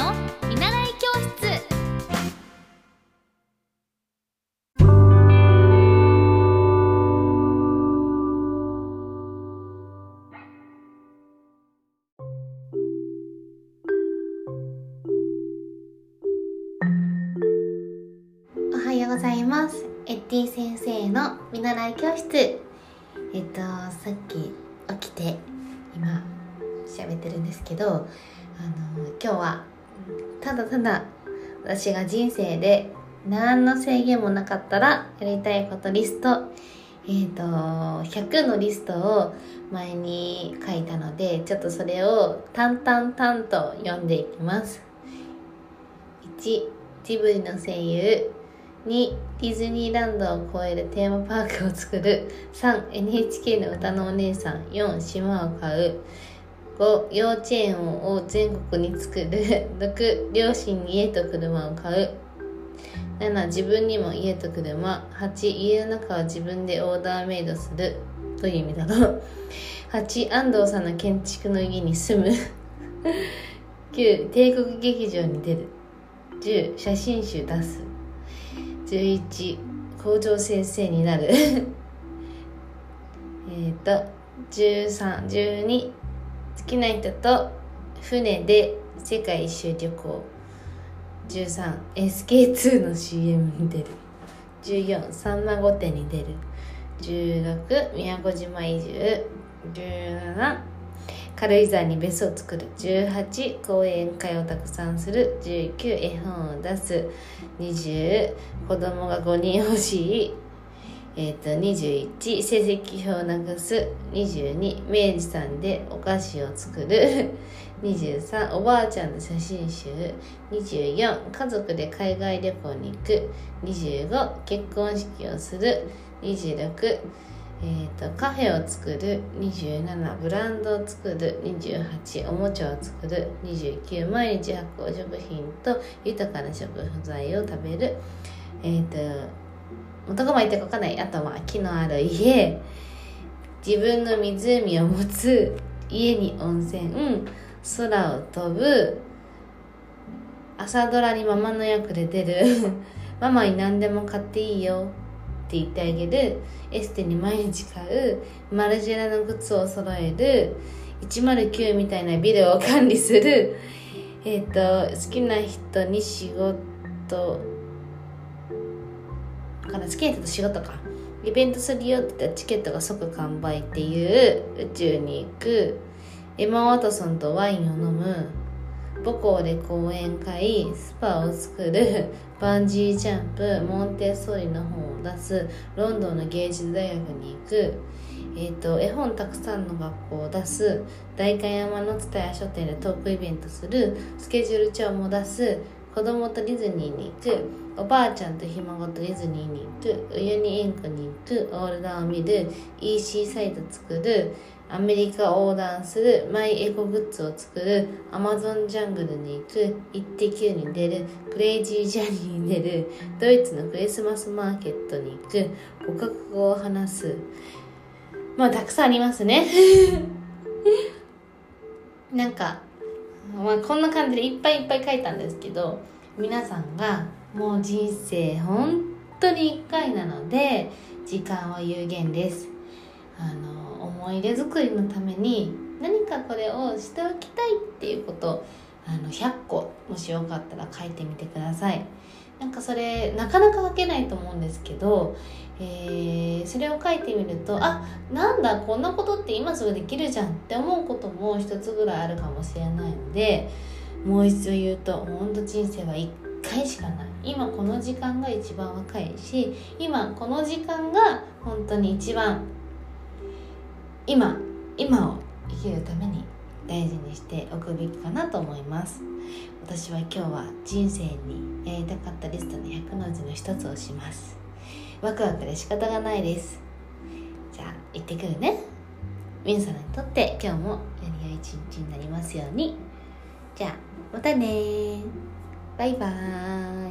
の見習い教室。おはようございます。エッティ先生の見習い教室。えっとさっき起きて今喋ってるんですけどあの今日はただただ私が人生で何の制限もなかったらやりたいことリストえっ、と100のリストを前に書いたのでちょっとそれを淡々々と読んでいきます。1ジブリの声優2ディズニーランドを超えるテーマパークを作る。3NHK の歌のお姉さん。4島を買う。5幼稚園を全国に作る 6両親に家と車を買う。7自分にも家と車。8家の中は自分でオーダーメイドする。という意味だろう8安藤さんの建築の家に住む。9帝国劇場に出る。10写真集出す。11校長先生になる。えっと1312好きな人と船で世界一周旅行。13SK2 の CM に出る。14さんま御殿に出る。16宮古島移住。17軽井沢に別荘を作る。18講演会をたくさんする。19絵本を出す。20子供が5人欲しい。えー、と21成績表をなくす22明治さんでお菓子を作る 23おばあちゃんの写真集24家族で海外旅行に行く25結婚式をする26えーと、カフェを作る27ブランドを作る28おもちゃを作る29毎日発酵食品と豊かな食材を食べる。えっ、ー、と男も言ってかかない。あとは木のある家。自分の湖を持つ家に温泉。空を飛ぶ。朝ドラにママの役で出る。ママに何でも買っていいよ。って言ってあげる。エステに毎日買う。マルジェラの靴を揃える。109みたいなビデオを管理する。えっ、ー、と好きな人に仕事から好きな人と仕事か。イベントするよって言ったらチケットが即完売っていう宇宙に行く。エマ・ワトソンとワインを飲む。母校で講演会スパを作る。バンジージャンプモンテッソーリの本を出す。ロンドンの芸術大学に行く、えーと、絵本たくさんの学校を出す。代官山の蔦屋書店でトークイベントする。スケジュール帳も出す。子供とディズニーに行くおばあちゃんとひ孫とディズニーに行くウユニ塩湖に行くオールダーを見る EC サイト作るアメリカ横断するマイエコグッズを作るアマゾンジャングルに行くイッテ Q に出るクレイジージャーニーに出るドイツのクリスマスマーケットに行く語学語を話す。まあたくさんありますね。なんか、まあ、こんな感じでいっぱいいっぱい書いたんですけど皆さんがもう人生本当に1回なので時間は有限です。あの思い出作りのために何かこれをしておきたいっていうことあの100個もしよかったら書いてみてください。なんかそれなかなか書けないと思うんですけど、えー、それを書いてみるとあなんだこんなことって今すぐできるじゃんって思うことも一つぐらいあるかもしれないのでもう一度言うと本当人生は1回しかない。今この時間が一番若いし今この時間が本当に一番今今を生きるために大事にしておくべきかなと思います。私は今日は人生にやりたかったリストの100のうちの一つをします。ワクワクで仕方がないです。じゃあ行ってくるね。皆さんにとって今日もより良い一日になりますように。じゃあまたねバイバーイ。